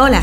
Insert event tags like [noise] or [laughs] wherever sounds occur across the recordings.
Hola,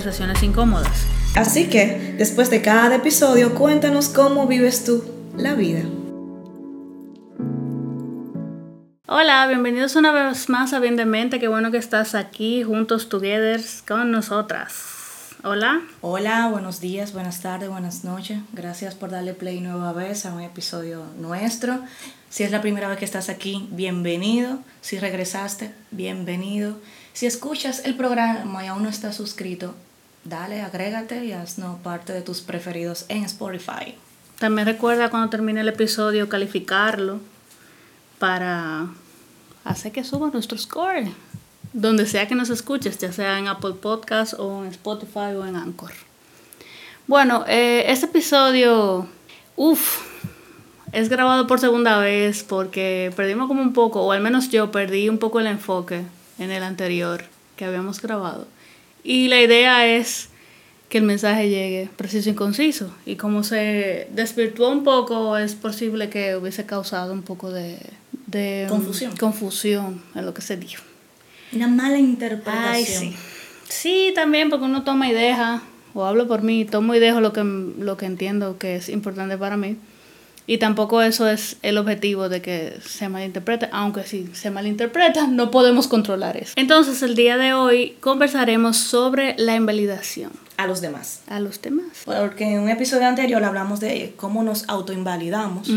conversaciones incómodas. Así que, después de cada episodio, cuéntanos cómo vives tú la vida. Hola, bienvenidos una vez más a Bien de Mente. Qué bueno que estás aquí juntos, together, con nosotras. Hola. Hola, buenos días, buenas tardes, buenas noches. Gracias por darle play nueva vez a un episodio nuestro. Si es la primera vez que estás aquí, bienvenido. Si regresaste, bienvenido. Si escuchas el programa y aún no estás suscrito, dale, agrégate y haznos parte de tus preferidos en Spotify. También recuerda cuando termine el episodio calificarlo para hacer que suba nuestro score. Donde sea que nos escuches, ya sea en Apple Podcast o en Spotify o en Anchor. Bueno, eh, este episodio, uff, es grabado por segunda vez porque perdimos como un poco, o al menos yo perdí un poco el enfoque en el anterior que habíamos grabado. Y la idea es que el mensaje llegue preciso y conciso. Y como se desvirtuó un poco, es posible que hubiese causado un poco de, de confusión. confusión en lo que se dijo. Una mala interpretación. sí. sí, también porque uno toma y deja, o hablo por mí, tomo y dejo lo que, lo que entiendo que es importante para mí. Y tampoco eso es el objetivo de que se malinterprete, aunque si se malinterpreta no podemos controlar eso. Entonces el día de hoy conversaremos sobre la invalidación. A los demás. A los demás. Porque en un episodio anterior hablamos de cómo nos autoinvalidamos,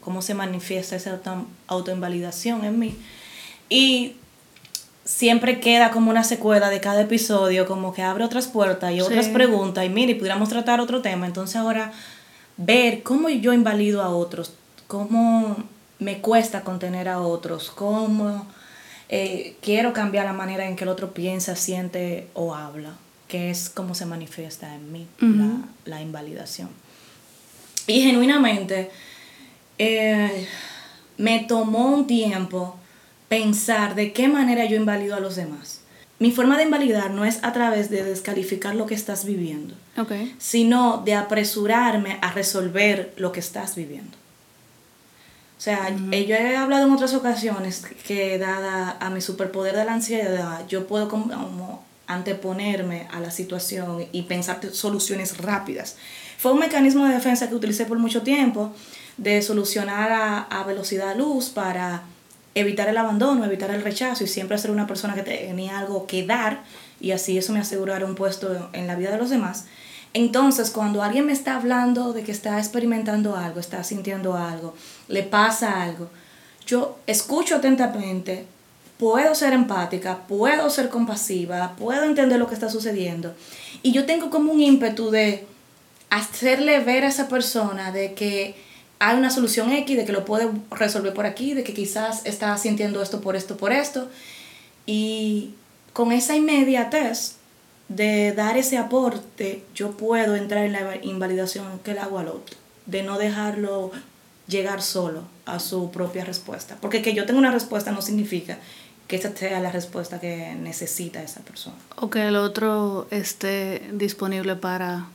cómo se manifiesta esa autoinvalidación en mí. Y siempre queda como una secuela de cada episodio, como que abre otras puertas y otras preguntas. Y mire, pudiéramos tratar otro tema. Entonces ahora ver cómo yo invalido a otros, cómo me cuesta contener a otros, cómo eh, quiero cambiar la manera en que el otro piensa, siente o habla, que es cómo se manifiesta en mí la, invalidación. Y genuinamente eh, me tomó un tiempo pensar de qué manera yo invalido a los demás. Mi forma de invalidar no es a través de descalificar lo que estás viviendo, sino de apresurarme a resolver lo que estás viviendo. O sea, eh, yo he hablado en otras ocasiones que dada a mi superpoder de la ansiedad, yo puedo como anteponerme a la situación y pensar soluciones rápidas. Fue un mecanismo de defensa que utilicé por mucho tiempo, de solucionar a, a velocidad luz para evitar el abandono, evitar el rechazo y siempre ser una persona que tenía algo que dar y así eso me asegurara un puesto en la vida de los demás. Entonces, cuando alguien me está hablando de que está experimentando algo, está sintiendo algo, le pasa algo, yo escucho atentamente, puedo ser empática, puedo ser compasiva, puedo entender lo que está sucediendo y yo tengo como un ímpetu de hacerle ver a esa persona de que hay una solución X, de que lo puede resolver por aquí, de que quizás está sintiendo esto por esto, por esto. Y con esa inmediatez de dar ese aporte, yo puedo entrar en la invalidación que le hago al otro, de no dejarlo llegar solo a su propia respuesta. Porque que yo tenga una respuesta no significa que esa sea la respuesta que necesita esa persona. O que el otro esté disponible para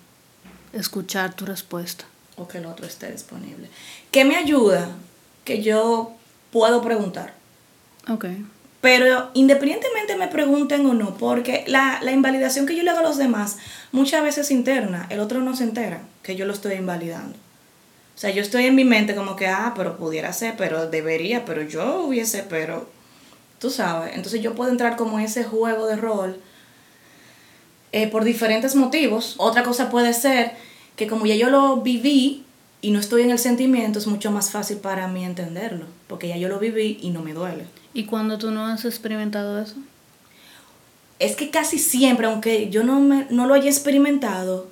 escuchar tu respuesta o que el otro esté disponible. ¿Qué me ayuda? Que yo puedo preguntar. Ok. Pero independientemente me pregunten o no, porque la, la invalidación que yo le hago a los demás muchas veces es interna, el otro no se entera que yo lo estoy invalidando. O sea, yo estoy en mi mente como que, ah, pero pudiera ser, pero debería, pero yo hubiese, pero tú sabes. Entonces yo puedo entrar como ese juego de rol eh, por diferentes motivos. Otra cosa puede ser que como ya yo lo viví y no estoy en el sentimiento, es mucho más fácil para mí entenderlo, porque ya yo lo viví y no me duele. ¿Y cuando tú no has experimentado eso? Es que casi siempre, aunque yo no, me, no lo haya experimentado,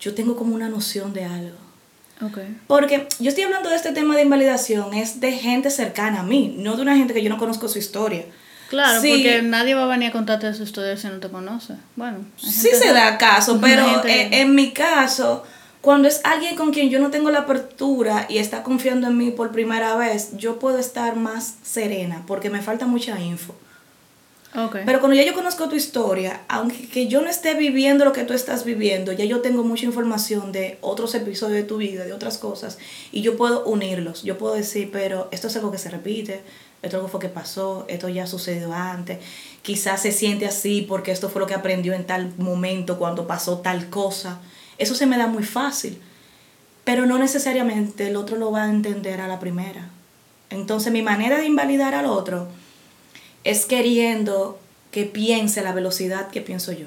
yo tengo como una noción de algo. Okay. Porque yo estoy hablando de este tema de invalidación, es de gente cercana a mí, no de una gente que yo no conozco su historia. Claro, porque nadie va a venir a contarte de su historia si no te conoce. Bueno, sí se da caso, pero en, mi caso, cuando es alguien con quien yo no tengo la apertura y está confiando en mí por primera vez, yo puedo estar más serena porque me falta mucha info. Okay. Pero cuando ya yo conozco tu historia, aunque que yo no esté viviendo lo que tú estás viviendo, ya yo tengo mucha información de otros episodios de tu vida, de otras cosas, y yo puedo unirlos. Yo puedo decir, pero esto es algo que se repite, esto algo fue que pasó, esto ya sucedió antes, quizás se siente así porque esto fue lo que aprendió en tal momento cuando pasó tal cosa. Eso se me da muy fácil, pero no necesariamente el otro lo va a entender a la primera. Entonces mi manera de invalidar al otro es queriendo que piense a la velocidad que pienso yo.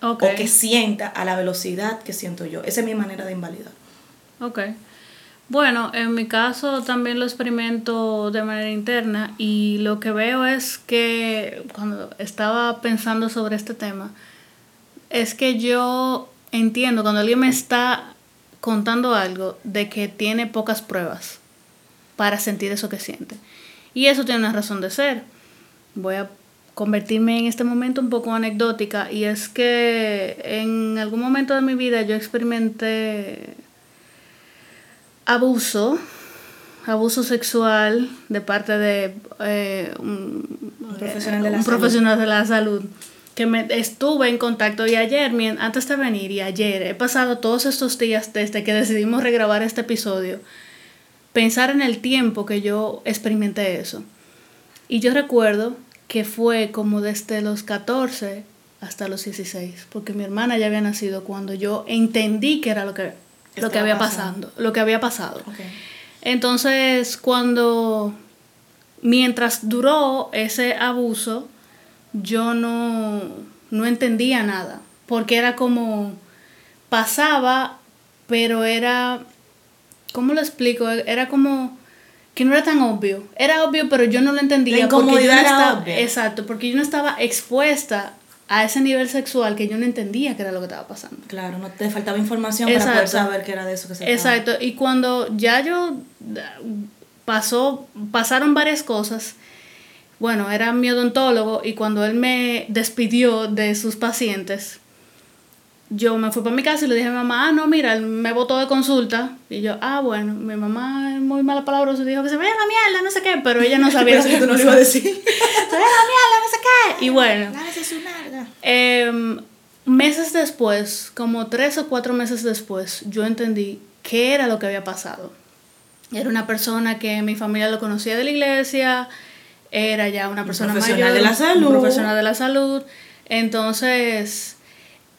O que sienta a la velocidad que siento yo. Esa es mi manera de invalidar. Ok. Bueno, en mi caso también lo experimento de manera interna y lo que veo es que cuando estaba pensando sobre este tema, es que yo entiendo cuando alguien me está contando algo de que tiene pocas pruebas para sentir eso que siente. Y eso tiene una razón de ser. Voy a convertirme en este momento un poco anecdótica y es que en algún momento de mi vida yo experimenté abuso, abuso sexual de parte de eh, un, profesional, de la, salud. profesional de la salud que me estuve en contacto y ayer, antes de venir y ayer, he pasado todos estos días desde que decidimos regrabar este episodio, pensar en el tiempo que yo experimenté eso. Y yo recuerdo que fue como desde los 14 hasta los 16, porque mi hermana ya había nacido cuando yo entendí que era lo que lo que había pasando, lo que había pasado. Entonces, cuando mientras duró ese abuso, yo no, no entendía nada, porque era como pasaba, pero era, ¿cómo lo explico? Era como que no era tan obvio. Era obvio, pero yo no lo entendía. porque yo no estaba, Exacto, porque yo no estaba expuesta a ese nivel sexual que yo no entendía qué era lo que estaba pasando. Claro, no te faltaba información para poder saber qué era de eso que se Exacto, y cuando ya yo pasó, pasaron varias cosas, bueno, era mi odontólogo y cuando él me despidió de sus pacientes, yo me fui para mi casa y le dije a mi mamá, ah, no, mira, él me votó de consulta. Y yo, ah, bueno, mi mamá es muy mala palabra, se dijo que se vaya a la mierda, no sé qué, pero ella no [laughs] sabía que tú no [laughs] lo iba a decir. se vaya a la mierda, no sé qué. Y bueno. Eh, meses después, como tres o cuatro meses después, yo entendí qué era lo que había pasado. Era una persona que mi familia lo conocía de la iglesia, era ya una persona un profesional mayor, de la salud. Un profesional de la salud. Entonces,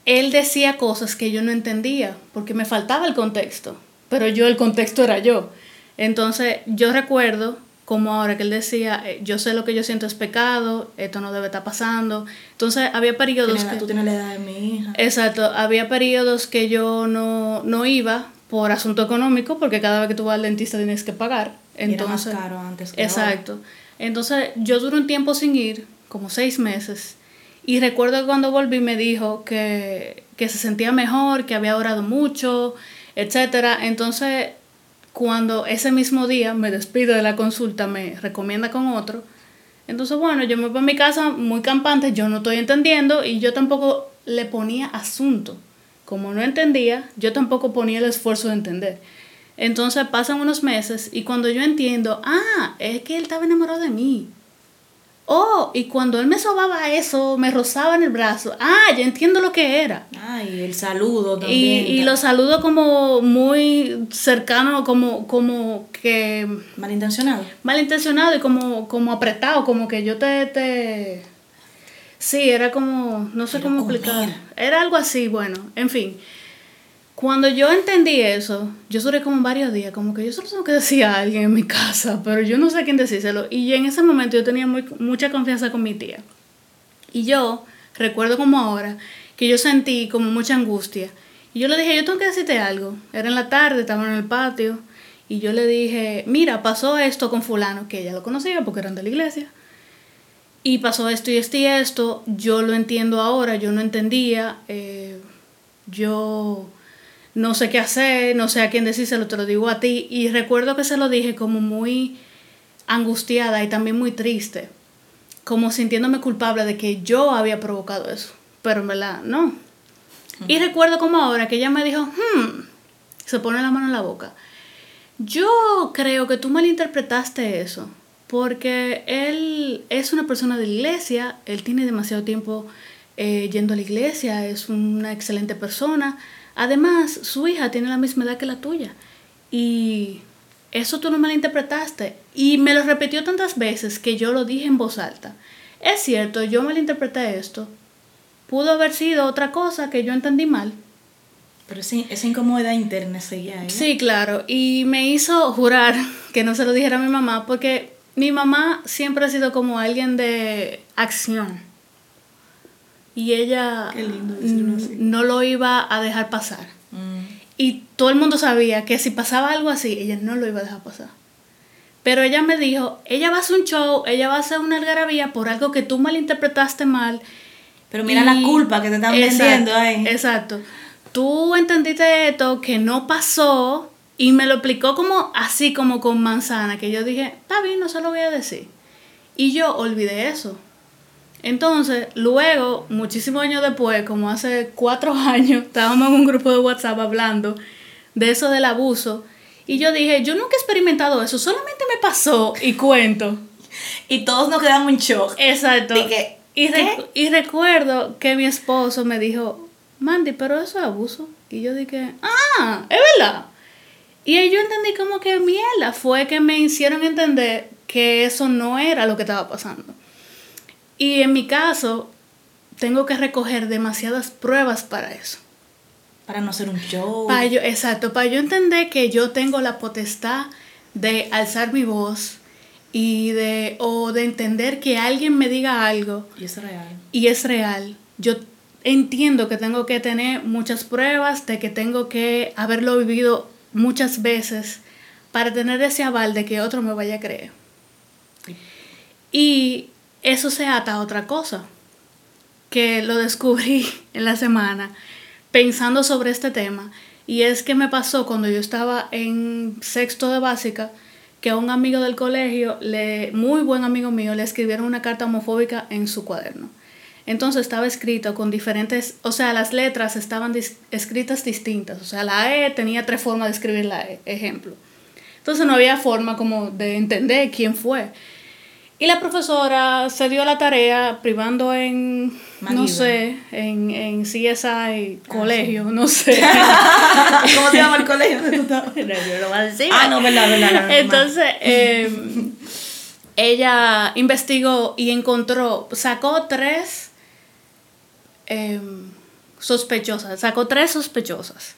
él decía cosas que yo no entendía porque me faltaba el contexto, pero yo el contexto era yo. Entonces, yo recuerdo como ahora que él decía, eh, yo sé lo que yo siento es pecado, esto no debe estar pasando. Entonces había periodos... que, tú tienes la edad de mi hija. Exacto, había periodos que yo no, no iba por asunto económico, porque cada vez que tú vas al dentista tienes que pagar. Entonces, era más caro antes que Exacto. Entonces yo duré un tiempo sin ir, como seis meses, y recuerdo que cuando volví me dijo que, que se sentía mejor, que había orado mucho, etcétera. Entonces cuando ese mismo día me despido de la consulta, me recomienda con otro. Entonces, bueno, yo me voy a mi casa muy campante, yo no estoy entendiendo y yo tampoco le ponía asunto. Como no entendía, yo tampoco ponía el esfuerzo de entender. Entonces pasan unos meses y cuando yo entiendo, ah, es que él estaba enamorado de mí. Oh, y cuando él me sobaba eso, me rozaba en el brazo. Ah, ya entiendo lo que era. Ah, y el saludo también. Y, lo saludo como muy cercano, como, como que... Malintencionado. Malintencionado y como, como apretado, como que yo te... te... Sí, era como, no sé cómo explicar. Era algo así, bueno, en fin. Cuando yo entendí eso, yo duré como varios días, como que yo solo tengo que decir a alguien en mi casa, pero yo no sé quién decírselo. Y en ese momento yo tenía muy, mucha confianza con mi tía. Y yo recuerdo como ahora que yo sentí como mucha angustia. Y yo le dije, yo tengo que decirte algo. Era en la tarde, estaba en el patio. Y yo le dije, mira, pasó esto con fulano, que ella lo conocía porque eran de la iglesia. Y pasó esto y esto y esto. Yo lo entiendo ahora, yo no entendía. Eh, yo no sé qué hacer, no sé a quién decírselo, te lo digo a ti. Y recuerdo que se lo dije como muy angustiada y también muy triste. como sintiéndome culpable de que yo había provocado eso. Pero en verdad, no. Y recuerdo como ahora que ella me dijo, hmm, se pone la mano en la boca. Yo creo que tú malinterpretaste eso, porque él es una persona de la iglesia, él tiene demasiado tiempo eh, yendo a la iglesia, es una excelente persona. Además, su hija tiene la misma edad que la tuya. Y eso tú no malinterpretaste. Y me lo repitió tantas veces que yo lo dije en voz alta. Es cierto, yo malinterpreté esto. Pudo haber sido otra cosa que yo entendí mal. Pero sí, esa incomodidad interna seguía ahí. Sí, claro. Y me hizo jurar [laughs] que no se lo dijera a mi mamá porque mi mamá siempre ha sido como alguien de acción. Y ella no lo iba a dejar pasar. Mm. Y todo el mundo sabía que si pasaba algo así, ella no lo iba a dejar pasar. Pero ella me dijo, ella va a hacer un show, ella va a hacer una algarabía por algo que tú malinterpretaste mal. Pero mira la culpa que te están vendiendo ahí. Exacto. Tú entendiste esto que no pasó y me lo explicó como así, como con manzana, que yo dije, está bien, no se lo voy a decir. Y yo olvidé eso. Entonces, luego, muchísimos años después, como hace cuatro [laughs] años, estábamos en un grupo de WhatsApp hablando de eso del abuso. Y yo dije, yo nunca he experimentado eso, solamente me pasó y cuento. [laughs] y todos nos quedamos en shock. Exacto. y, y recuerdo que mi esposo me dijo, Mandy, pero eso es abuso. Y yo dije, ah, es verdad. Y yo entendí como que mierda, fue que me hicieron entender que eso no era lo que estaba pasando. Y en mi caso, tengo que recoger demasiadas pruebas para eso. Para no ser un show. Para yo, exacto, para yo entender que yo tengo la potestad de alzar mi voz y de, o de entender que alguien me diga algo. Y es real. Y es real. Yo entiendo que tengo que tener muchas pruebas, de que tengo que haberlo vivido muchas veces para tener ese aval de que otro me vaya a creer. Y eso se ata a otra cosa, que lo descubrí [laughs] en la semana pensando sobre este tema. Y es que me pasó cuando yo estaba en sexto de básica, que a un amigo del colegio, le, muy buen amigo mío, le escribieron una carta homofóbica en su cuaderno. Entonces estaba escrito con diferentes, o sea, las letras estaban escritas distintas. O sea, la E tenía tres formas de escribir la E, ejemplo. Entonces no había forma como de entender quién fue. Y la profesora se dio la tarea privando en, no sé, en, en CSI ah, colegio, no sé. [laughs] ¿Cómo se llama el colegio? [laughs] no, yo lo voy a decir. Ah, no, verdad, verdad. Entonces, em, ella investigó y encontró, sacó tres em, sospechosas, sacó tres sospechosas.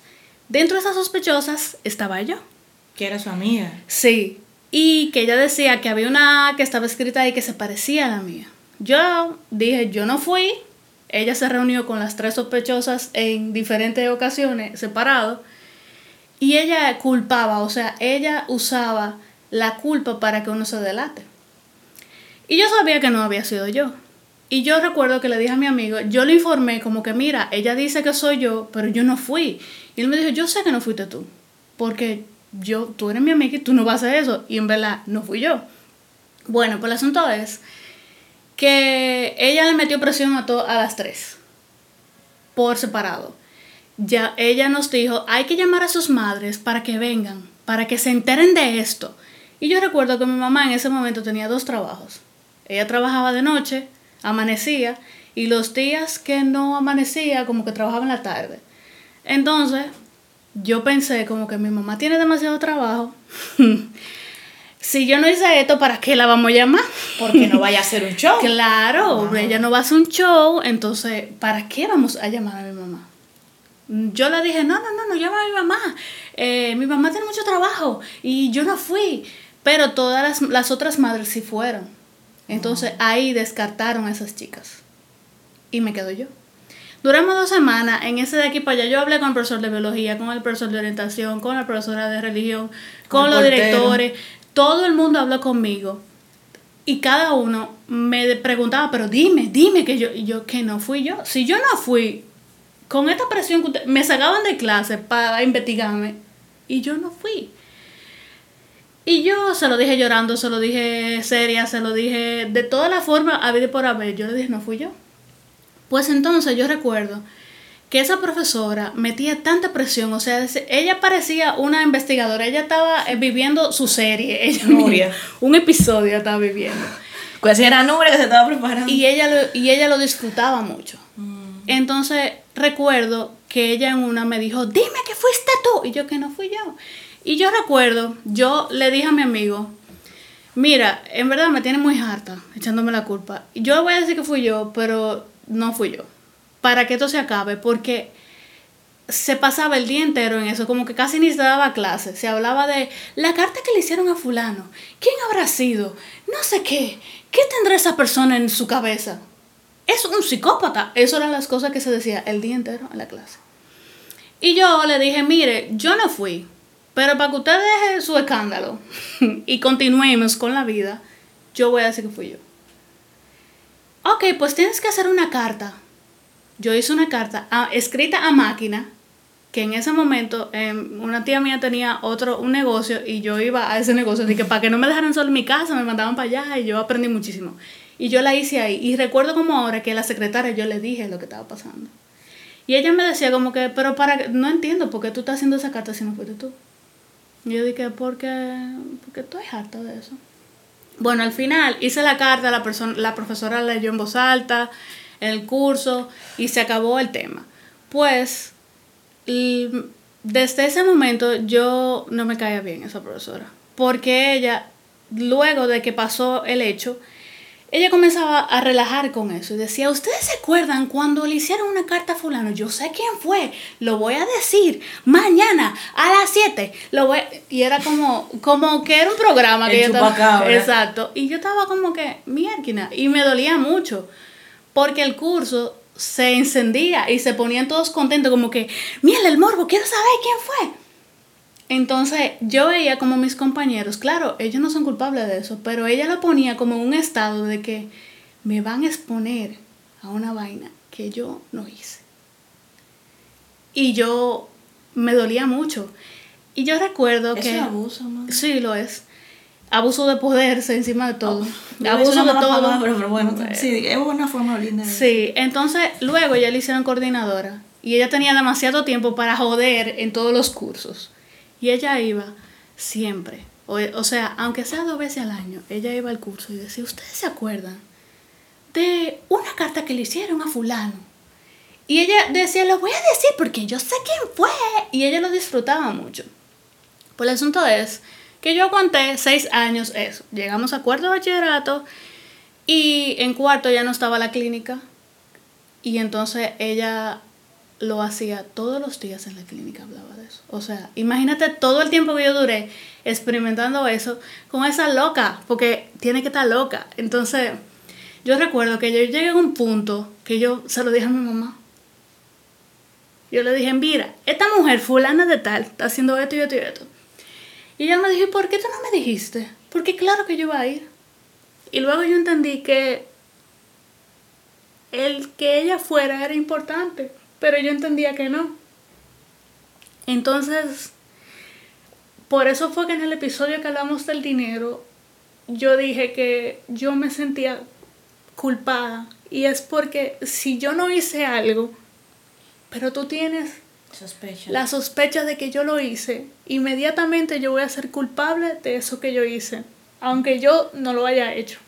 Dentro de esas sospechosas estaba yo. Que era su amiga. Sí, y que ella decía que había una que estaba escrita ahí que se parecía a la mía. Yo dije, yo no fui. Ella se reunió con las tres sospechosas en diferentes ocasiones, separado. Y ella culpaba, o sea, ella usaba la culpa para que uno se delate. Y yo sabía que no había sido yo. Y yo recuerdo que le dije a mi amigo, yo le informé como que, mira, ella dice que soy yo, pero yo no fui. Y él me dijo, yo sé que no fuiste tú, porque yo, tú eres mi amiga y tú no vas a eso. Y en verdad, no fui yo. Bueno, pues el asunto es que ella le metió presión a, a las tres, por separado. Ya ella nos dijo, hay que llamar a sus madres para que vengan, para que se enteren de esto. Y yo recuerdo que mi mamá en ese momento tenía dos trabajos. Ella trabajaba de noche, amanecía, y los días que no amanecía, como que trabajaba en la tarde. Entonces, yo pensé como que mi mamá tiene demasiado trabajo. [laughs] si yo no hice esto, ¿para qué la vamos a llamar? Porque no vaya a hacer un show. [laughs] claro, ella no va a hacer un show, entonces, ¿para qué vamos a llamar a mi mamá? Yo le dije, no, no, no, no llama a mi mamá. Eh, mi mamá tiene mucho trabajo y yo no fui. Pero todas las, las otras madres sí fueron. Entonces ahí descartaron a esas chicas. Y me quedo yo. Duramos dos semanas en ese de aquí para allá. Yo hablé con el profesor de biología, con el profesor de orientación, con la profesora de religión, con, los directores. Todo el mundo habló conmigo. Y cada uno me preguntaba, pero dime, dime que yo, yo que no fui yo. Si yo no fui, con esta presión que me sacaban de clase para investigarme, y yo no fui. Y yo se lo dije llorando, se lo dije seria, se lo dije de toda la forma a ver por haber. Yo le dije, no fui yo. Pues entonces yo recuerdo que esa profesora metía tanta presión, o sea, ella parecía una investigadora, ella estaba eh, viviendo su serie, [laughs] ella un episodio estaba viviendo. Pues era Nuria que se estaba preparando. Y ella lo, y ella lo disfrutaba mucho. Mm. Entonces recuerdo que ella en una me dijo, dime que fuiste tú. Y yo que no fui yo. Y yo recuerdo, yo le dije a mi amigo, mira, en verdad me tiene muy harta echándome la culpa. Yo voy a decir que fui yo, pero no fui yo para que esto se acabe, porque se pasaba el día entero en eso, como que casi ni se daba clase. Se hablaba de la carta que le hicieron a fulano. ¿Quién habrá sido? No sé qué. ¿Qué tendrá esa persona en su cabeza? Es un psicópata. Eso eran las cosas que se decía el día entero en la clase. Y yo le dije, mire, yo no fui, pero para que usted deje su escándalo [laughs] y continuemos con la vida, yo voy a decir que fui yo. Ok, pues tienes que hacer una carta yo hice una carta escrita a máquina, que en ese momento em, una tía mía tenía otro, un negocio y yo iba a ese negocio, así que para que no me dejaran solo en mi casa, me mandaban para allá y yo aprendí muchísimo. Y yo la hice ahí. Y recuerdo como ahora que la secretaria yo le dije lo que estaba pasando. Y ella me decía como que, pero para, no entiendo por qué tú estás haciendo esa carta si no fuiste tú. Y yo dije, porque, porque estoy harta de eso. Bueno, al final hice la carta, la, persona, la profesora leyó en voz alta, el curso y se acabó el tema. Pues desde ese momento yo no me caía bien esa profesora, porque ella, luego de que pasó el hecho, ella comenzaba a relajar con eso y decía, ¿ustedes se acuerdan cuando le hicieron una carta a fulano? Yo sé quién fue, lo voy a decir mañana a las 7. Lo voy Y era como, como que era un programa que yo estaba... Exacto. Y yo estaba como que, mierda, y me dolía mucho porque el curso se encendía y se ponían todos contentos, como que, mira el morbo, quiero saber quién fue. Entonces yo veía como mis compañeros, claro, ellos no son culpables de eso, pero ella lo ponía como un estado de que me van a exponer a una vaina que yo no hice. Y yo me dolía mucho. Y yo recuerdo que... Es abuso. Sí, lo es abuso de poder encima de todo. Oh, abuso de todo. pero, bueno, sí, es una forma linda. Sí, entonces luego ya le hicieron coordinadora y ella tenía demasiado tiempo para joder en todos los cursos. Y ella iba siempre, o, o sea, aunque sea dos veces al año, ella iba al curso y decía, ¿ustedes se acuerdan de una carta que le hicieron a fulano? Y ella decía, lo voy a decir porque yo sé quién fue. Y ella lo disfrutaba mucho. Pues el asunto es que yo aguanté seis años eso. Llegamos a cuarto bachillerato y en cuarto ya no estaba la clínica y entonces ella lo hacía todos los días en la clínica, hablaba de eso. O sea, imagínate todo el tiempo que yo duré experimentando eso con esa loca, porque tiene que estar loca. Entonces, yo recuerdo que yo llegué a un punto que yo se lo dije a mi mamá. Yo le dije, mira, esta mujer fulana de tal está haciendo esto y esto y esto. Y ella me dijo, ¿por qué tú no me dijiste? Porque claro que yo iba a ir. Y luego yo entendí que el que ella fuera era importante, pero yo entendía que no. Entonces, por eso fue que en el episodio que hablamos del dinero, yo dije que yo me sentía culpada. Y es porque si yo no hice algo, pero tú tienes Sospecha. La sospecha de que yo lo hice, inmediatamente yo voy a ser culpable de eso que yo hice, aunque yo no lo haya hecho.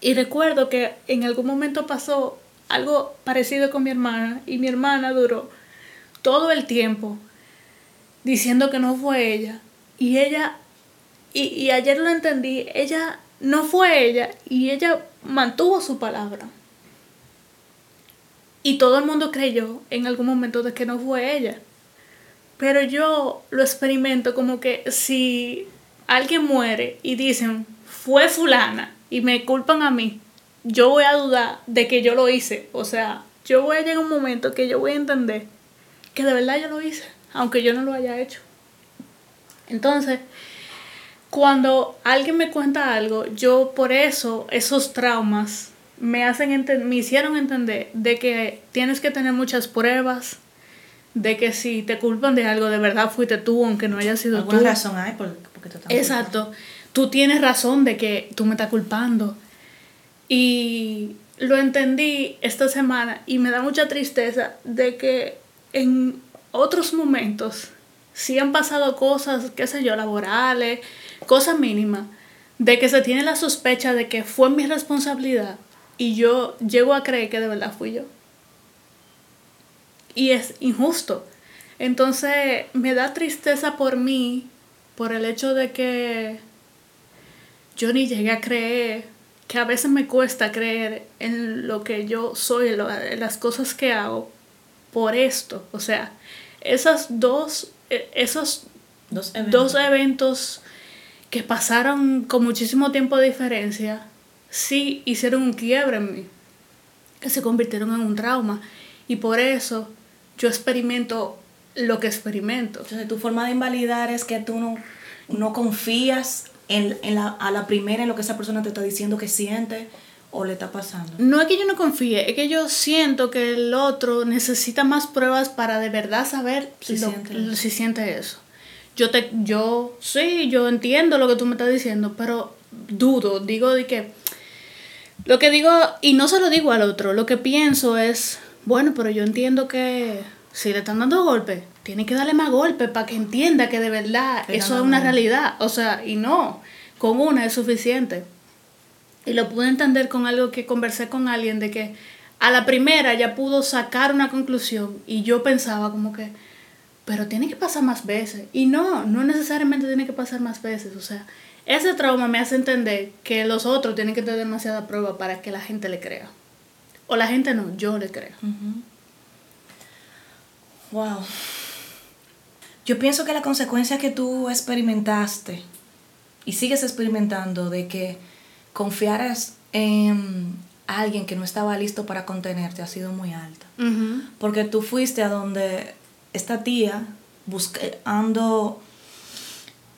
Y recuerdo que en algún momento pasó algo parecido con mi hermana y mi hermana duró todo el tiempo diciendo que no fue ella. Y ella, y, y ayer lo entendí, ella no fue ella y ella mantuvo su palabra. Y todo el mundo creyó en algún momento de que no fue ella. Pero yo lo experimento como que si alguien muere y dicen fue fulana y me culpan a mí, yo voy a dudar de que yo lo hice. O sea, yo voy a llegar a un momento que yo voy a entender que de verdad yo lo hice, aunque yo no lo haya hecho. Entonces, cuando alguien me cuenta algo, yo por eso, esos traumas me, hacen me hicieron entender de que tienes que tener muchas pruebas, de que si te culpan de algo, de verdad fuiste tú, aunque no haya sido Alguna tú. razón hay por, porque tú Exacto. Tú tienes razón de que tú me estás culpando. Y lo entendí esta semana y me da mucha tristeza de que en otros momentos sí han pasado cosas, qué sé yo, laborales, cosas mínimas, de que se tiene la sospecha de que fue mi responsabilidad y yo llego a creer que de verdad fui yo. Y es injusto. Entonces me da tristeza por mí, por el hecho de que yo ni llegué a creer, que a veces me cuesta creer en lo que yo soy, en, lo- en las cosas que hago, por esto. O sea, esas dos, eh, esos Dos eventos. dos eventos que pasaron con muchísimo tiempo de diferencia, sí hicieron un quiebre en mí, que se convirtieron en un trauma. Y por eso yo experimento lo que experimento. Entonces, tu forma de invalidar es que tú no, no confías en, en la, a la primera en lo que esa persona te está diciendo que siente o le está pasando. No es que yo no confíe, es que yo siento que el otro necesita más pruebas para de verdad saber Si lo- siente lo- si siente eso. Yo te, yo sí, yo entiendo lo que tú me estás diciendo, pero dudo, digo de que lo que digo y no se lo digo al otro, lo que pienso es, bueno, pero yo entiendo que si le están dando golpes, tiene que darle más golpes para que entienda que de verdad eso no, es una no. realidad, o sea, y no, con una es suficiente. Y lo pude entender con algo que conversé con alguien de que a la primera ya pudo sacar una conclusión y yo pensaba como que, pero tiene que pasar más veces. Y no, no necesariamente tiene que pasar más veces. O sea, ese trauma me hace entender que los otros tienen que tener demasiada prueba para que la gente le crea. O la gente no, yo le creo. Wow. Yo pienso que la consecuencia que tú experimentaste y sigues experimentando de que confiaras en alguien que no estaba listo para contenerte ha sido muy alta. Porque tú fuiste a donde esta tía buscando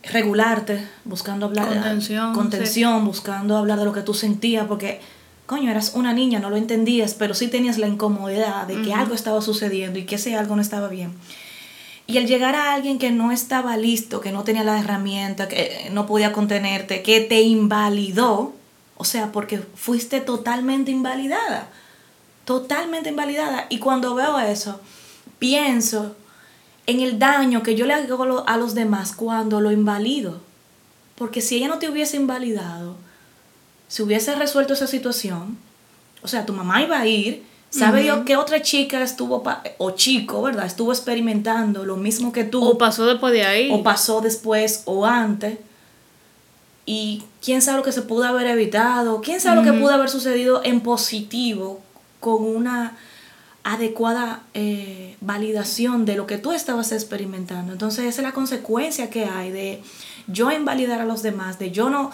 regularte, buscando hablar Contención, contención, buscando hablar de lo que tú sentías, porque coño, eras una niña, no lo entendías, pero sí tenías la incomodidad de que algo estaba sucediendo y que ese algo no estaba bien. Y el llegar a alguien que no estaba listo, que no tenía la herramienta, que no podía contenerte, que te invalidó, o sea, porque fuiste totalmente invalidada, totalmente invalidada. Y cuando veo eso, pienso en el daño que yo le hago a los demás cuando lo invalido. Porque si ella no te hubiese invalidado, si hubiese resuelto esa situación, o sea, tu mamá iba a ir, sabe Dios que otra chica estuvo, pa- o chico, ¿verdad? Estuvo experimentando lo mismo que tú O pasó después de ahí. o pasó después o antes. Y quién sabe lo que se pudo haber evitado, quién sabe lo que pudo haber sucedido en positivo con una adecuada eh, validación de lo que tú estabas experimentando. Entonces esa es la consecuencia que hay de yo invalidar a los demás, de yo no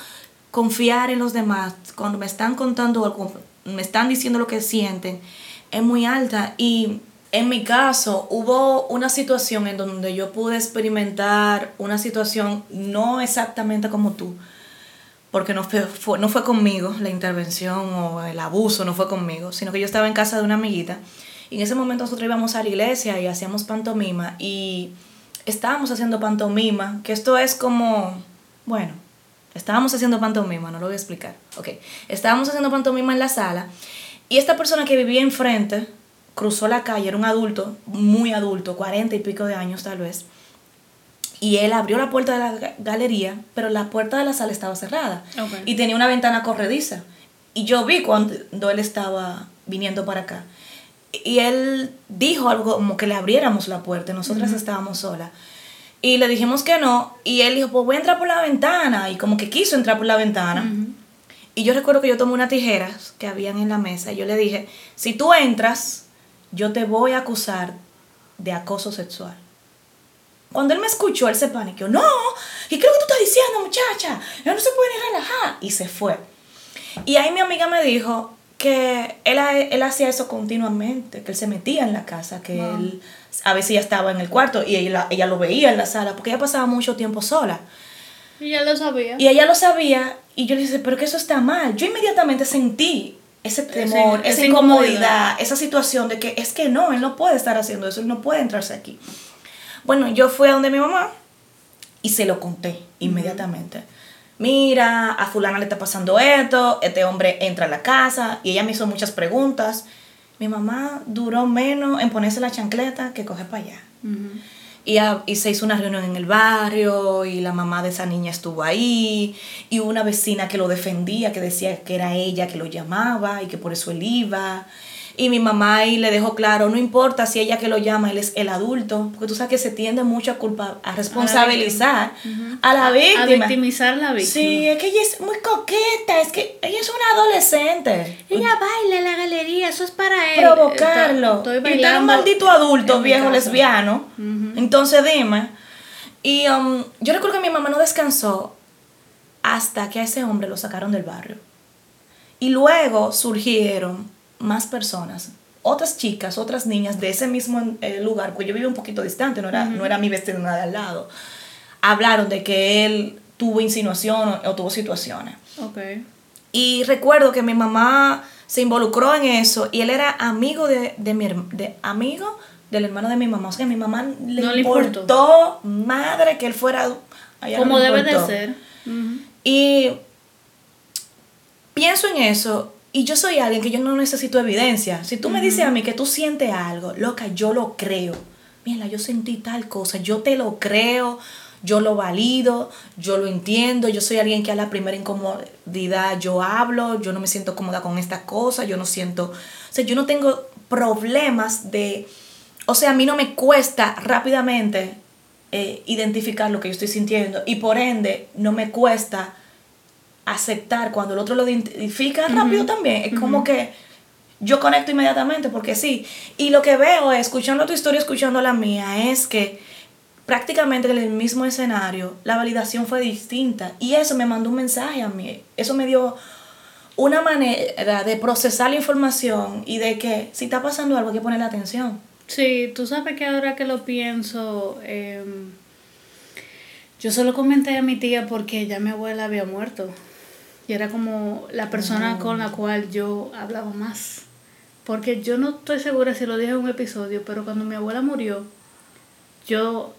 confiar en los demás cuando me están contando algo, me están diciendo lo que sienten, es muy alta. Y en mi caso hubo una situación en donde yo pude experimentar una situación no exactamente como tú, porque no fue, fue- no fue conmigo la intervención o el abuso, no fue conmigo, sino que yo estaba en casa de una amiguita y en ese momento nosotros íbamos a la iglesia y hacíamos pantomima y estábamos haciendo pantomima, que esto es como, bueno, estábamos haciendo pantomima, no lo voy a explicar, ok, estábamos haciendo pantomima en la sala y esta persona que vivía enfrente cruzó la calle, era un adulto, muy adulto, cuarenta y pico de años tal vez, y él abrió la puerta de la ga- galería, pero la puerta de la sala estaba cerrada. Y tenía una ventana corrediza. Y yo vi cuando él estaba viniendo para acá. Y él dijo algo como que le abriéramos la puerta. Nosotras estábamos solas. Y le dijimos que no. Y él dijo, pues voy a entrar por la ventana. Y como que quiso entrar por la ventana. Y yo recuerdo que yo tomé unas tijeras que habían en la mesa. Y yo le dije, si tú entras, yo te voy a acusar de acoso sexual. Cuando él me escuchó, él se paniqueó. No, ¿y qué es lo que tú estás diciendo, muchacha? No se puede ni relajar. Y se fue. Y ahí mi amiga me dijo que él, él hacía eso continuamente, que él se metía en la casa, que él a veces ya estaba en el cuarto y ella, ella lo veía en la sala, porque ella pasaba mucho tiempo sola. Y ya lo sabía. Y ella lo sabía y yo le dije, pero que eso está mal. Yo inmediatamente sentí ese temor, esa, incomodidad, esa situación de que es que no, él no puede estar haciendo eso, él no puede entrarse aquí. Bueno, yo fui a donde mi mamá y se lo conté inmediatamente. Mira, a fulana le está pasando esto, este hombre entra a la casa y ella me hizo muchas preguntas. Mi mamá duró menos en ponerse la chancleta que coger para allá. Y, y, se hizo una reunión en el barrio y la mamá de esa niña estuvo ahí y una vecina que lo defendía, que decía que era ella que lo llamaba y que por eso él iba. Y mi mamá ahí le dejó claro, no importa si ella que lo llama, él es el adulto, porque tú sabes que se tiende mucho a culpa, a responsabilizar a la víctima. A, victimizar a la víctima. Sí, es que ella es muy coqueta, es que ella es una adolescente. Ella baila en la galería, eso es para él. Provocarlo. Estoy, y está un maldito adulto, viejo lesbiano. Entonces dime. Y um, yo recuerdo que mi mamá no descansó hasta que a ese hombre lo sacaron del barrio. Y luego surgieron más personas, otras chicas, otras niñas de ese mismo eh, lugar, pues yo vivía un poquito distante, no era, no era mi vecino de al lado, hablaron de que él tuvo insinuación o, tuvo situaciones. Okay. Y recuerdo que mi mamá se involucró en eso y él era amigo de, de mi de, amigo del hermano de mi mamá. O sea, a mi mamá le, importó, madre que él fuera Como debe de ser. Y pienso en eso y yo soy alguien que yo no necesito evidencia. Si tú me dices a mí que tú sientes algo, loca, yo lo creo. Mira, yo sentí tal cosa, yo te lo creo, yo lo valido, yo lo entiendo, yo soy alguien que a la primera incomodidad yo hablo, yo no me siento cómoda con esta cosa, yo no siento, o sea, yo no tengo problemas de, o sea, a mí no me cuesta rápidamente eh, identificar lo que yo estoy sintiendo y por ende no me cuesta aceptar cuando el otro lo identifica rápido también. Es como que yo conecto inmediatamente porque sí. Y lo que veo, escuchando tu historia, escuchando la mía, es que prácticamente en el mismo escenario la validación fue distinta. Y eso me mandó un mensaje a mí. Eso me dio una manera de procesar la información y de que si está pasando algo hay que ponerle atención. Sí, tú sabes que ahora que lo pienso, em, yo solo comenté a mi tía porque ya mi abuela había muerto. Y era como la persona con la cual yo hablaba más. Porque yo no estoy segura si lo dije en un episodio, pero cuando mi abuela murió, yo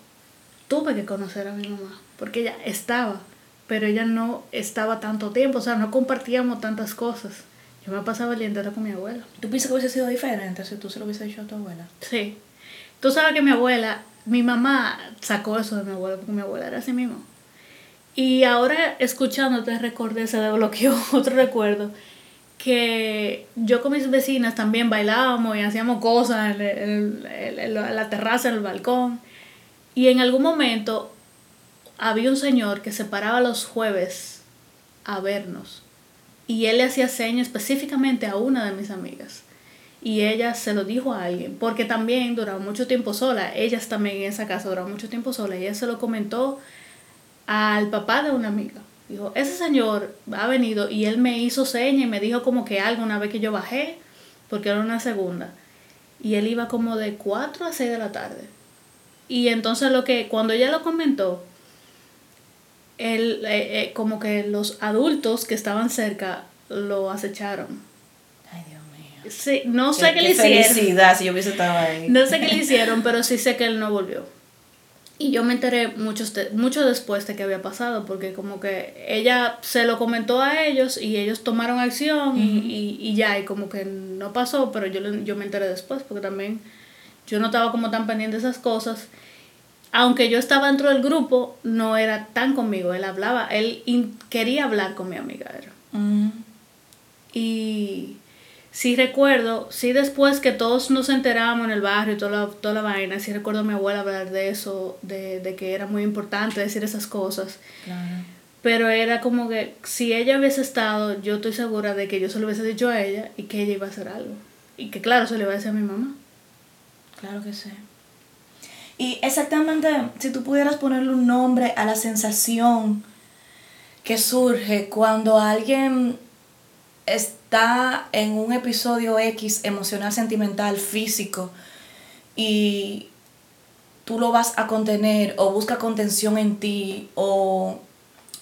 tuve que conocer a mi mamá. Porque ella estaba, pero ella no estaba tanto tiempo. O sea, no compartíamos tantas cosas. Yo me pasaba el día con mi abuela. ¿Tú piensas que hubiese sido diferente si tú se lo hubiese dicho a tu abuela? Sí. Tú sabes que mi abuela, mi mamá sacó eso de mi abuela, porque mi abuela era así mismo. Y ahora escuchándote recordé, se desbloqueó [laughs] otro recuerdo, que yo con mis vecinas también bailábamos y hacíamos cosas en, la terraza, en el balcón. Y en algún momento había un señor que se paraba los jueves a vernos. Y él le hacía señas específicamente a una de mis amigas. Y ella se lo dijo a alguien, porque también duraba mucho tiempo sola. Ellas también en esa casa duraban mucho tiempo sola. Ella se lo comentó al papá de una amiga. Dijo, ese señor ha venido y él me hizo seña y me dijo como que algo una vez que yo bajé, porque era una segunda. Y él iba como de 4 a 6 de la tarde. Y entonces lo que, cuando ella lo comentó, él, eh, eh, como que los adultos que estaban cerca lo acecharon. Ay, Dios mío. Sí, no sé qué, le hicieron. Felicidad si yo hubiese estado ahí. No sé qué le hicieron, pero sí sé que él no volvió. Y yo me enteré mucho, mucho después de que había pasado, porque como que ella se lo comentó a ellos y ellos tomaron acción y, y, ya, y como que no pasó, pero yo, yo me enteré después, porque también yo no estaba como tan pendiente de esas cosas. Aunque yo estaba dentro del grupo, no era tan conmigo, él hablaba, él quería hablar con mi amiga. Y sí recuerdo, sí después que todos nos enteramos en el barrio y toda la, toda la vaina, sí recuerdo a mi abuela hablar de eso, de, de que era muy importante decir esas cosas. Pero era como que si ella hubiese estado, yo estoy segura de que yo se lo hubiese dicho a ella y que ella iba a hacer algo. Y que claro, se le iba a decir a mi mamá. Claro que sí. Y exactamente, si tú pudieras ponerle un nombre a la sensación que surge cuando alguien está en un episodio X emocional, sentimental, físico, y tú lo vas a contener o busca contención en ti o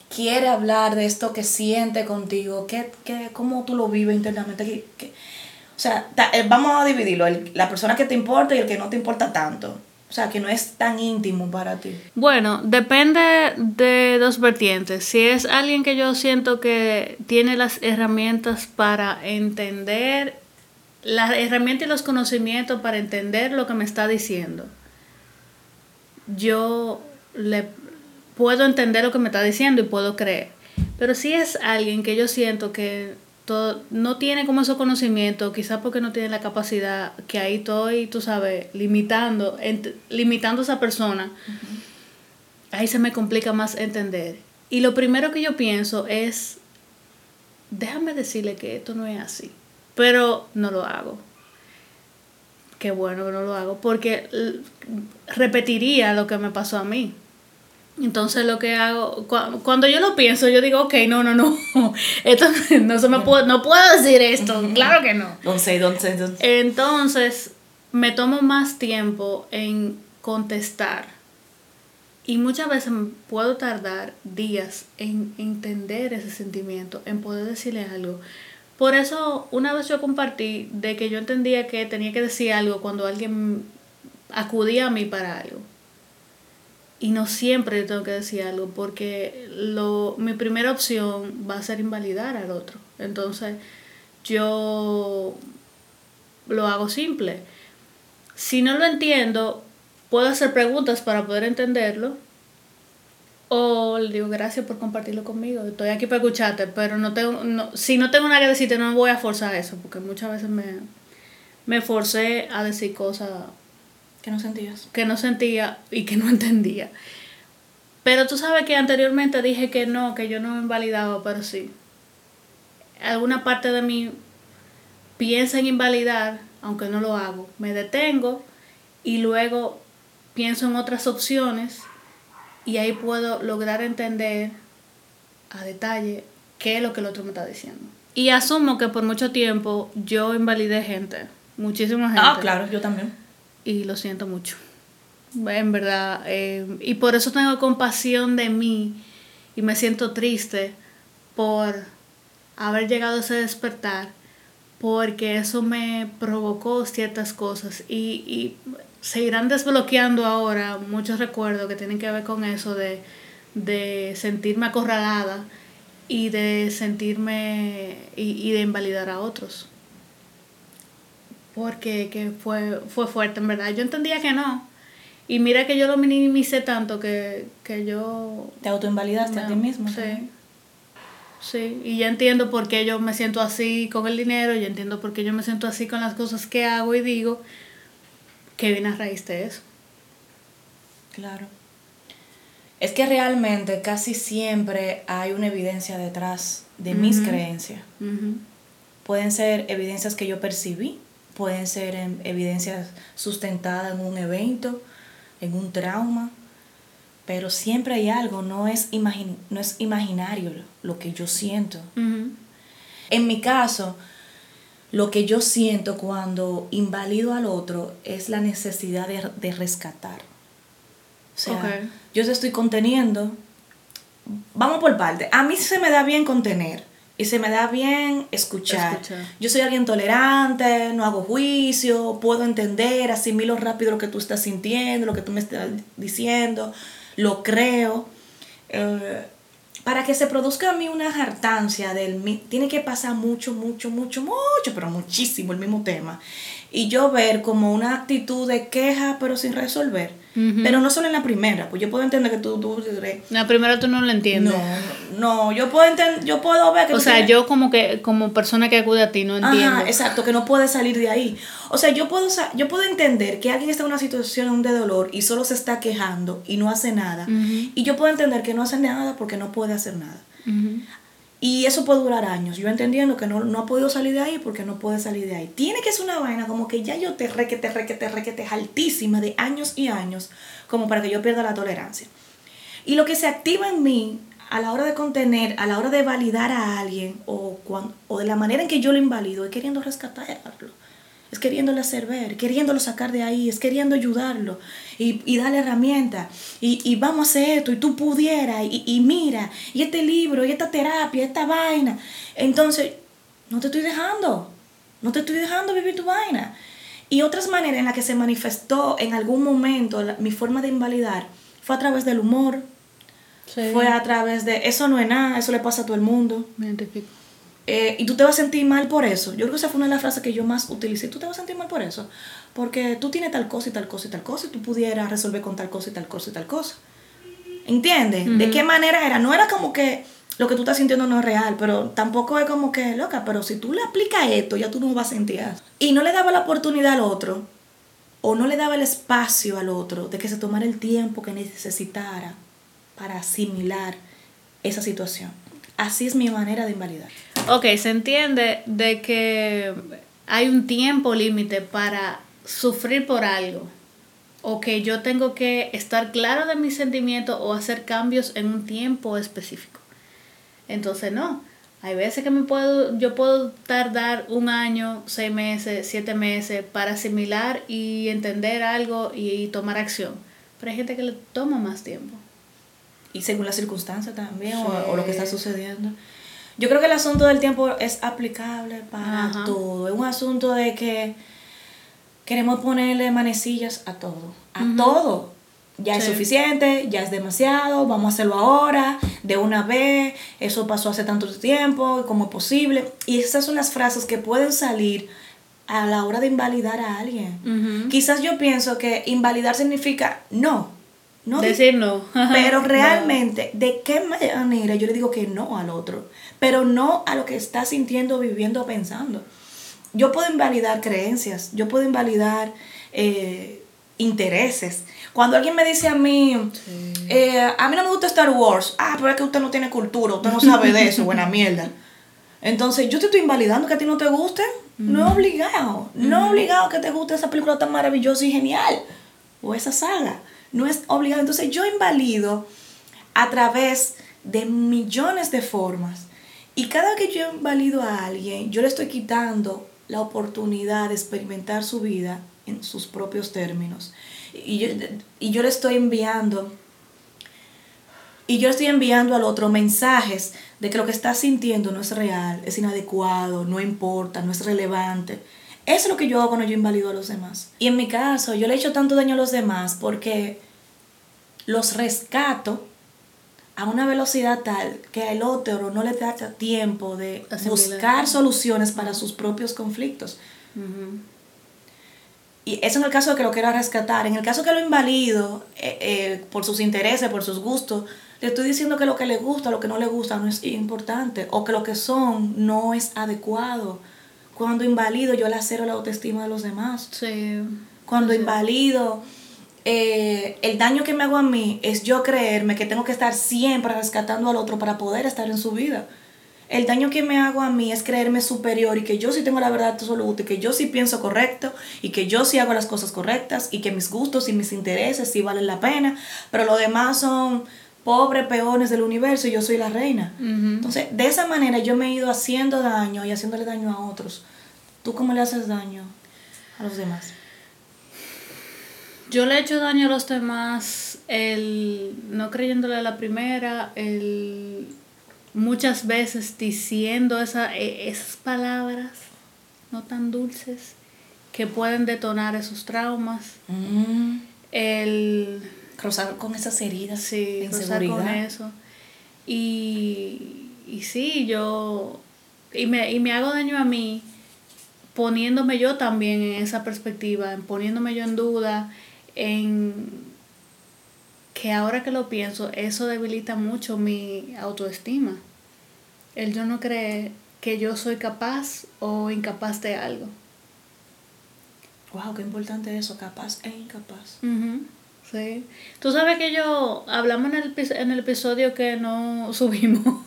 quiere hablar de esto que siente contigo, qué, qué, cómo tú lo vives internamente. o sea, eh, vamos a dividirlo, la persona que te importa y el que no te importa tanto. O sea, que no es tan íntimo para ti. Bueno, depende de dos vertientes. Si es alguien que yo siento que tiene las herramientas para entender, las herramientas y los conocimientos para entender lo que me está diciendo, yo le puedo entender lo que me está diciendo y puedo creer. Pero si es alguien que yo siento que todo, no tiene como esos conocimientos, quizás porque no tiene la capacidad, que ahí estoy, tú sabes, limitando, limitando a esa persona, ahí se me complica más entender. Y lo primero que yo pienso es, déjame decirle que esto no es así, pero no lo hago. Qué bueno que no lo hago, porque repetiría lo que me pasó a mí. Entonces lo que hago, cuando yo lo pienso, yo digo, ok, no, no, no, [laughs] esto [laughs] no se me puede, no puedo decir esto, claro que no. Don't say, don't say, don't Entonces, me tomo más tiempo en contestar. Y muchas veces puedo tardar días en entender ese sentimiento, en poder decirle algo. Por eso, una vez yo compartí de que yo entendía que tenía que decir algo cuando alguien acudía a mí para algo y no siempre tengo que decir algo porque lo, mi primera opción va a ser invalidar al otro. Entonces yo lo hago simple. Si no lo entiendo, puedo hacer preguntas para poder entenderlo. O le digo gracias por compartirlo conmigo. Estoy aquí para escucharte, pero no tengo, no, si no tengo nada que decirte, no voy a forzar eso, porque muchas veces me, me forcé a decir cosas que no sentías. Que no sentía y que no [laughs] entendía. Pero tú sabes que anteriormente dije que no, que yo no me invalidaba, pero sí. Alguna parte de mí piensa en invalidar, aunque no lo hago. Me detengo y luego pienso en otras opciones y ahí puedo lograr entender a detalle qué es lo que el otro me está diciendo. Y asumo que por mucho tiempo yo invalidé gente, muchísima gente. Ah, claro, yo también y lo siento mucho. En verdad. Eh, y por eso tengo compasión de mí y me siento triste por haber llegado a ese despertar, porque eso me provocó ciertas cosas y, y se irán desbloqueando ahora muchos recuerdos que tienen que ver con eso de, de sentirme acorralada y de sentirme y, y de invalidar a otros porque que fue, fue fuerte, en verdad. Yo entendía que no. Y mira que yo lo minimicé tanto que, yo... Te autoinvalidaste a ti mismo. Sí. Sí, y ya entiendo por qué yo me siento así con el dinero, ya entiendo por qué yo me siento así con las cosas que hago y digo, que viene a raíz de eso. Claro. Es que realmente casi siempre hay una evidencia detrás de mis creencias. Pueden ser evidencias que yo percibí, pueden ser evidencias sustentadas en un evento, en un trauma, pero siempre hay algo, no es, no es imaginario lo que yo siento. En mi caso, lo que yo siento cuando invalido al otro es la necesidad de, rescatar. O sea, yo te estoy conteniendo. Vamos por parte. A mí se me da bien contener y se me da bien escuchar. Yo soy alguien tolerante, no hago juicio, puedo entender, asimilo rápido lo que tú estás sintiendo, lo que tú me estás diciendo, lo creo. Eh, para que se produzca a mí una hartancia del tiene que pasar mucho, mucho, mucho, mucho, pero muchísimo el mismo tema. Y yo ver como una actitud de queja, pero sin resolver pero no solo en la primera, pues yo puedo entender que tú... tú la primera tú no lo entiendes. No, no, yo puedo entender, yo puedo ver que... O sea, yo como que, como persona que acude a ti, no entiendo. Ajá, exacto, que no puede salir de ahí. O sea, yo puedo, yo puedo entender que alguien está en una situación de dolor y solo se está quejando y no hace nada. Y yo puedo entender que no hace nada porque no puede hacer nada. Y eso puede durar años. Yo entendiendo que no, no ha podido salir de ahí porque no puede salir de ahí. Tiene que ser una vaina como que ya yo te requete, requete, requete, altísima de años y años, como para que yo pierda la tolerancia. Y lo que se activa en mí a la hora de contener, a la hora de validar a alguien o, cuando, o de la manera en que yo lo invalido, es queriendo rescatarlo. Es queriéndole hacer ver, queriéndolo sacar de ahí, es queriendo ayudarlo y, y darle herramientas. Y, y, vamos a hacer esto, y tú pudieras, y, y mira, y este libro, y esta terapia, esta vaina. Entonces, no te estoy dejando, no te estoy dejando vivir tu vaina. Y otras maneras en las que se manifestó en algún momento mi forma de invalidar fue a través del humor, fue a través de eso no es nada, eso le pasa a todo el mundo. Me identifico. Eh, y tú te vas a sentir mal por eso. Yo creo que esa fue una de las frases que yo más utilicé. Tú te vas a sentir mal por eso. Porque tú tienes tal cosa y tal cosa y tal cosa y tú pudieras resolver con tal cosa y tal cosa y tal cosa. ¿Entiendes? ¿De qué manera era? No era como que lo que tú estás sintiendo no es real, pero tampoco es como que, loca, pero si tú le aplicas esto, ya tú no vas a sentir eso. Y no le daba la oportunidad al otro, o no le daba el espacio al otro de que se tomara el tiempo que necesitara para asimilar esa situación. Así es mi manera de invalidar. Ok, se entiende de que hay un tiempo límite para sufrir por algo. O que yo tengo que estar claro de mis sentimientos o hacer cambios en un tiempo específico. Entonces no. Hay veces que me puedo, yo puedo tardar un año, seis meses, siete meses para asimilar y entender algo y tomar acción. Pero hay gente que le toma más tiempo y según la circunstancia también o, lo que está sucediendo. Yo creo que el asunto del tiempo es aplicable para todo. Es un asunto de que queremos ponerle manecillas a todo. A todo. Ya es suficiente, ya es demasiado, vamos a hacerlo ahora, de una vez, eso pasó hace tanto tiempo, como es posible. Y esas son las frases que pueden salir a la hora de invalidar a alguien. Quizás yo pienso que invalidar significa no, no Decir no. [laughs] pero realmente, ¿de qué manera yo le digo que no al otro? Pero no a lo que está sintiendo, viviendo, pensando. Yo puedo invalidar creencias, yo puedo invalidar eh, intereses. Cuando alguien me dice a mí, eh, a mí no me gusta Star Wars, ah, pero es que usted no tiene cultura, usted no sabe de eso, buena [laughs] mierda. Entonces, yo te estoy invalidando que a ti no te guste. No es obligado. No es obligado que te guste esa película tan maravillosa y genial. O esa saga no es obligado. Entonces yo invalido a través de millones de formas. Y cada que yo invalido a alguien, yo le estoy quitando la oportunidad de experimentar su vida en sus propios términos. Y yo, y yo le estoy enviando, y yo estoy enviando al otro mensajes de que lo que está sintiendo no es real, es inadecuado, no importa, no es relevante. Eso es lo que yo hago cuando yo invalido a los demás. Y en mi caso, yo le he hecho tanto daño a los demás porque los rescato a una velocidad tal que el otro no le da tiempo de buscar soluciones para sus propios conflictos. Y eso en el caso de que lo quiera rescatar. En el caso que lo invalido eh, eh, por sus intereses, por sus gustos, le estoy diciendo que lo que le gusta, lo que no le gusta no es importante, o que lo que son no es adecuado. Cuando invalido, yo le acero la autoestima de los demás. Sí. Cuando invalido eh, el daño que me hago a mí es yo creerme que tengo que estar siempre rescatando al otro para poder estar en su vida. El daño que me hago a mí es creerme superior y que yo sí tengo la verdad absoluta y que yo sí pienso correcto y que yo sí hago las cosas correctas y que mis gustos y mis intereses sí valen la pena, pero los demás son pobres peones del universo y yo soy la reina. Entonces, de esa manera yo me he ido haciendo daño y haciéndole daño a otros. ¿Tú cómo le haces daño a los demás? Yo le he hecho daño a los demás, el no creyéndole a la primera, el muchas veces diciendo esa, e, esas palabras no tan dulces que pueden detonar esos traumas. Mm. El cruzar con esas heridas. Sí, cruzar con eso. Y, y sí, yo. Y me, y me hago daño a mí poniéndome yo también en esa perspectiva, poniéndome yo en duda, en que ahora que lo pienso, eso debilita mucho mi autoestima. El yo no cree que yo soy capaz o incapaz de algo. Wow, qué importante eso, capaz e incapaz. Sí. Tú sabes que yo hablamos en el, en el episodio que no [laughs] subimos.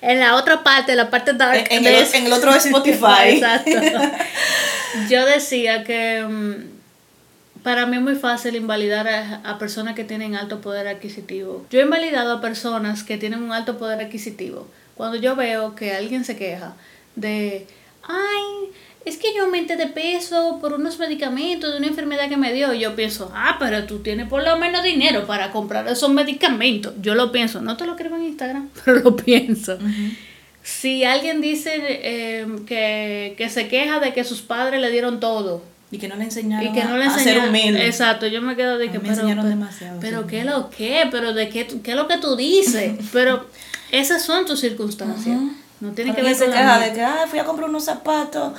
en la otra parte, la parte dark. En, el, en el, otro Spotify. [laughs] Exacto. [laughs] yo decía que mm, para mí es muy fácil invalidar a, personas que tienen alto poder adquisitivo. Yo he invalidado a personas que tienen un alto poder adquisitivo. Cuando yo veo que alguien se queja de, ay, es que yo aumenté de peso por unos medicamentos de una enfermedad que me dio. Y yo pienso, ah, pero tú tienes por lo menos dinero para comprar esos medicamentos. Yo lo pienso, no te lo escribo en Instagram, [laughs] pero lo pienso. Si alguien dice eh, que, que se queja de que sus padres le dieron todo, y que no le enseñaron y que no le a, a ser humilde. Exacto, yo me quedo de que me pero, enseñaron pero, demasiado, pero sí. qué lo que, pero de qué, qué es lo que tú dices. [laughs] pero esas son tus circunstancias. No tiene que ver se con la queja mía. de que ah, fui a comprar unos zapatos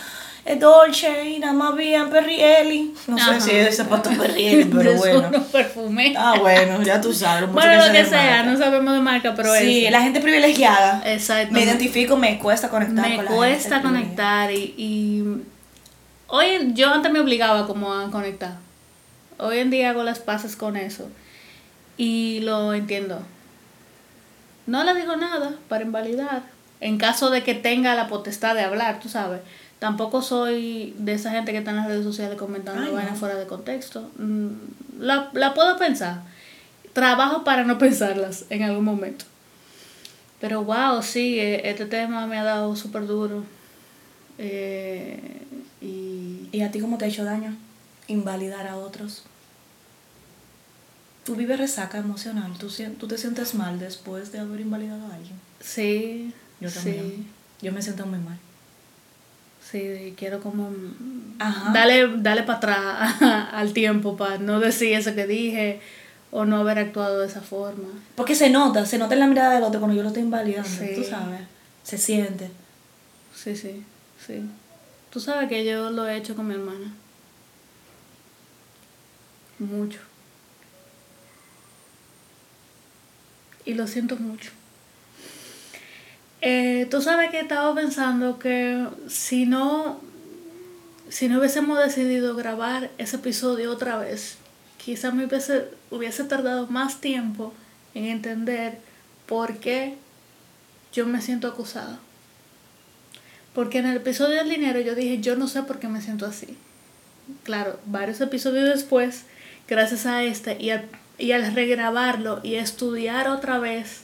eh, Dolce y nada más bien Perrielli. No Ajá. sé si es zapato [laughs] Perrielli, pero De bueno. unos perfumes. Ah, bueno, ya tú sabes. [laughs] mucho bueno, lo se que sea, marca. no sabemos de marca, pero Sí, eso. la gente privilegiada. Exacto. Me identifico, me cuesta conectar me con la cuesta gente conectar y, y hoy en- yo antes me obligaba como a conectar. Hoy en día hago las paces con eso. Y lo entiendo. No le digo nada para invalidar en caso de que tenga la potestad de hablar tú sabes. Tampoco soy de esa gente que está en las redes sociales comentando Ay, vainas no. fuera de contexto. Mm, la, la puedo pensar. Trabajo para no [laughs] pensarlas en algún momento. Pero wow, sí, eh, este tema me ha dado súper duro. Eh, y ¿Y a ti cómo te ha hecho daño? Invalidar a otros. Tú vives resaca emocional. ¿Tú, tú te sientes mal después de haber invalidado a alguien. sí, Yo sí, también. Yo me siento muy mal. sí, quiero como Ajá. darle, darle para atrás [laughs] al tiempo para no decir eso que dije o no haber actuado de esa forma. Porque se nota, se nota en la mirada del otro cuando yo lo estoy invalidando. Sí. Tú sabes. Se siente. Sí, sí, sí. Tú sabes que yo lo he hecho con mi hermana. Mucho. Y lo siento mucho. Eh, tú sabes que estaba pensando que si no, si no hubiésemos decidido grabar ese episodio otra vez, quizá me hubiese, hubiese tardado más tiempo en entender por qué yo me siento acusada. Porque en el episodio del dinero yo dije, yo no sé por qué me siento así. Claro, varios episodios después, gracias a este, y al, y regrabarlo y estudiar otra vez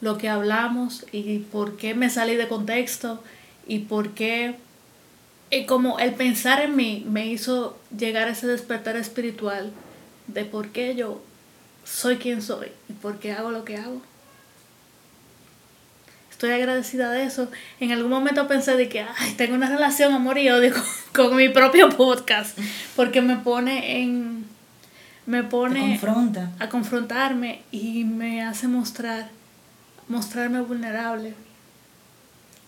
lo que hablamos y por qué me salí de contexto y por qué, y como el pensar en mí me hizo llegar a ese despertar espiritual de por qué yo soy quien soy y por qué hago lo que hago estoy agradecida de eso. En algún momento pensé de que ay, tengo una relación amor y odio con, [laughs] con mi propio podcast porque me pone en me pone confronta. a confrontarme y me hace mostrar mostrarme vulnerable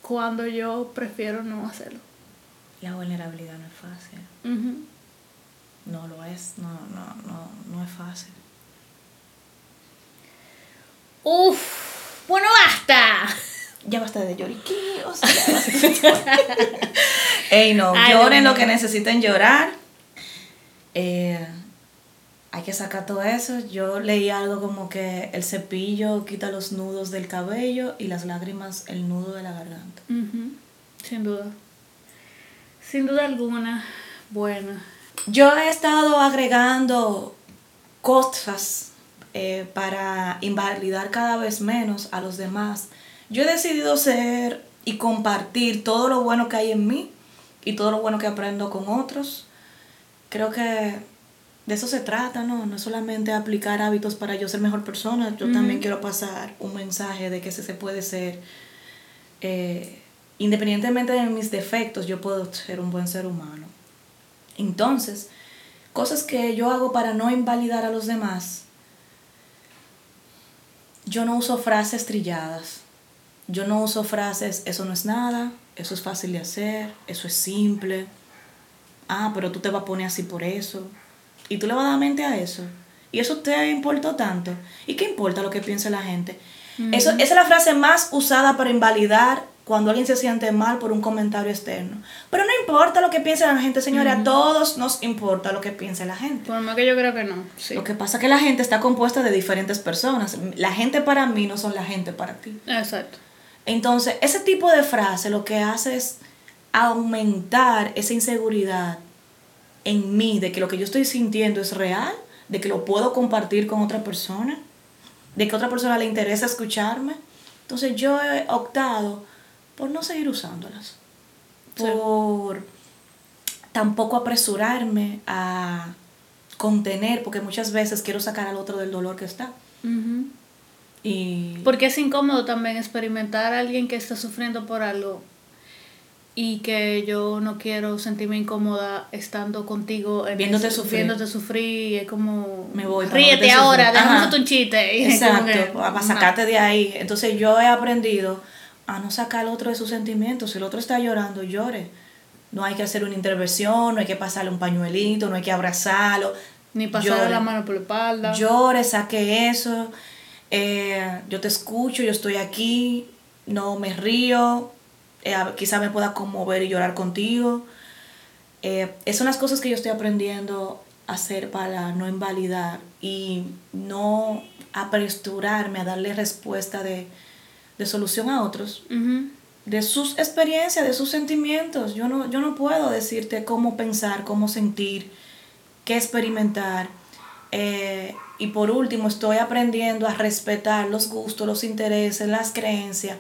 cuando yo prefiero no hacerlo. La vulnerabilidad no es fácil. No lo es. No, no, no, no es fácil. Uf, bueno, basta. Ya basta de lloriqueos. [laughs] Ey, no, Ay, lloren lo que necesiten llorar. Eh, hay que sacar todo eso. Yo leí algo como que el cepillo quita los nudos del cabello y las lágrimas el nudo de la garganta. Sin duda. Sin duda alguna. Bueno. Yo he estado agregando cosas eh, para invalidar cada vez menos a los demás. Yo he decidido ser y compartir todo lo bueno que hay en mí y todo lo bueno que aprendo con otros. Creo que de eso se trata, ¿no? No es solamente aplicar hábitos para yo ser mejor persona, yo también quiero pasar un mensaje de que se, se puede ser, eh, independientemente de mis defectos, yo puedo ser un buen ser humano. Entonces, cosas que yo hago para no invalidar a los demás. Yo no uso frases trilladas. Yo no uso frases, eso no es nada, eso es fácil de hacer, eso es simple. Ah, pero tú te vas a poner así por eso. Y tú le vas a dar mente a eso. Y eso te importó tanto. ¿Y qué importa lo que piense la gente? eso, esa es la frase más usada para invalidar cuando alguien se siente mal por un comentario externo. Pero no importa lo que piense la gente, señores, a todos nos importa lo que piense la gente. Por más que yo creo que no. Sí. Lo que pasa es que la gente está compuesta de diferentes personas. La gente para mí no son la gente para ti. Exacto. Entonces, ese tipo de frase lo que hace es aumentar esa inseguridad en mí, de que lo que yo estoy sintiendo es real, de que lo puedo compartir con otra persona, de que a otra persona le interesa escucharme. Entonces yo he optado por no seguir usándolas, Sí. por tampoco apresurarme a contener, porque muchas veces quiero sacar al otro del dolor que está. Y Porque es incómodo también experimentar a alguien que está sufriendo por algo y que yo no quiero sentirme incómoda estando contigo en Viéndote eso, sufrir. viéndote sufrir y es como Me voy ríete no ahora déjame un chiste [laughs] Exacto, que, para no. sacarte de ahí. Entonces yo he aprendido a no sacar al otro de sus sentimientos. Si el otro está llorando, llore. No hay que hacer una intervención, no hay que pasarle un pañuelito, no hay que abrazarlo. ni pasar Llore. la mano por la espalda Llore, saque eso. Eh, yo te escucho, yo estoy aquí, no me río. eh, quizá me pueda conmover y llorar contigo. Eh, esas son las cosas que yo estoy aprendiendo a hacer para no invalidar y no apresurarme a darle respuesta de, de solución a otros, de sus experiencias, de sus sentimientos. Yo no, yo no puedo decirte cómo pensar, cómo sentir, qué experimentar. Eh, y por último, estoy aprendiendo a respetar los gustos, los intereses, las creencias.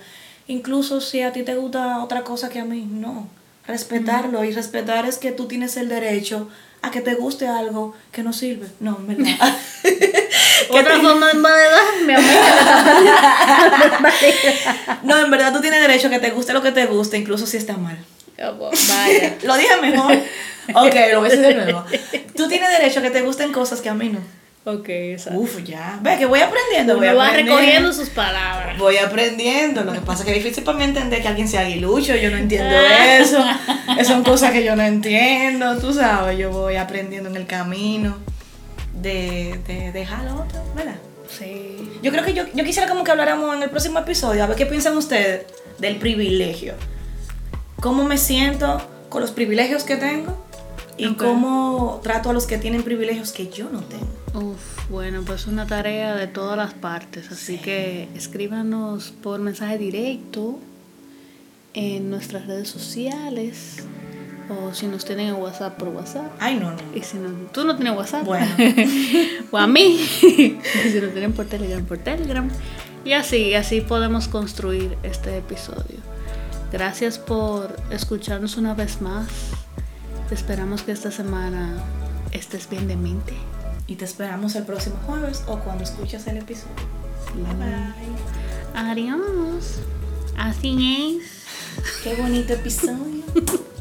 Incluso si a ti te gusta otra cosa que a mí, no. Respetarlo y respetar es que tú tienes el derecho a que te guste algo que no sirve. No, en verdad. [laughs] Otra forma de mi [laughs] no, en verdad tú tienes derecho a que te guste lo que te guste, incluso si está mal. Vaya [laughs] Lo dije mejor. [laughs] Ok, lo voy a decir de nuevo. Tú tienes derecho a que te gusten cosas que a mí no. ok exacto Uf, ya. Ve que voy aprendiendo. Voy va recogiendo sus palabras Voy aprendiendo. Lo que pasa es que es difícil para mí entender que alguien sea aguilucho. Yo no entiendo eso. Esas son cosas que yo no entiendo. Tú sabes, yo voy aprendiendo en el camino de, de dejar al otro, ¿verdad? sí Yo creo que yo, yo quisiera como que habláramos en el próximo episodio, a ver qué piensan ustedes del privilegio. Cómo me siento con los privilegios que tengo y Ok. cómo trato a los que tienen privilegios que yo no tengo. Uf, bueno, pues una tarea de todas las partes, así Sí. que escríbanos por mensaje directo en nuestras redes sociales o si nos tienen en WhatsApp por WhatsApp. Ay, no, no. Y si no, tú no tienes WhatsApp, Bueno. [laughs] o a mí, y [laughs] si nos tienen por Telegram, por Telegram. Y así, así podemos construir este episodio. Gracias por escucharnos una vez más. Esperamos que esta semana estés bien de mente. Y te esperamos el próximo jueves o cuando escuches el episodio. Bye bye. Adiós. Así es. Qué bonito episodio. [laughs]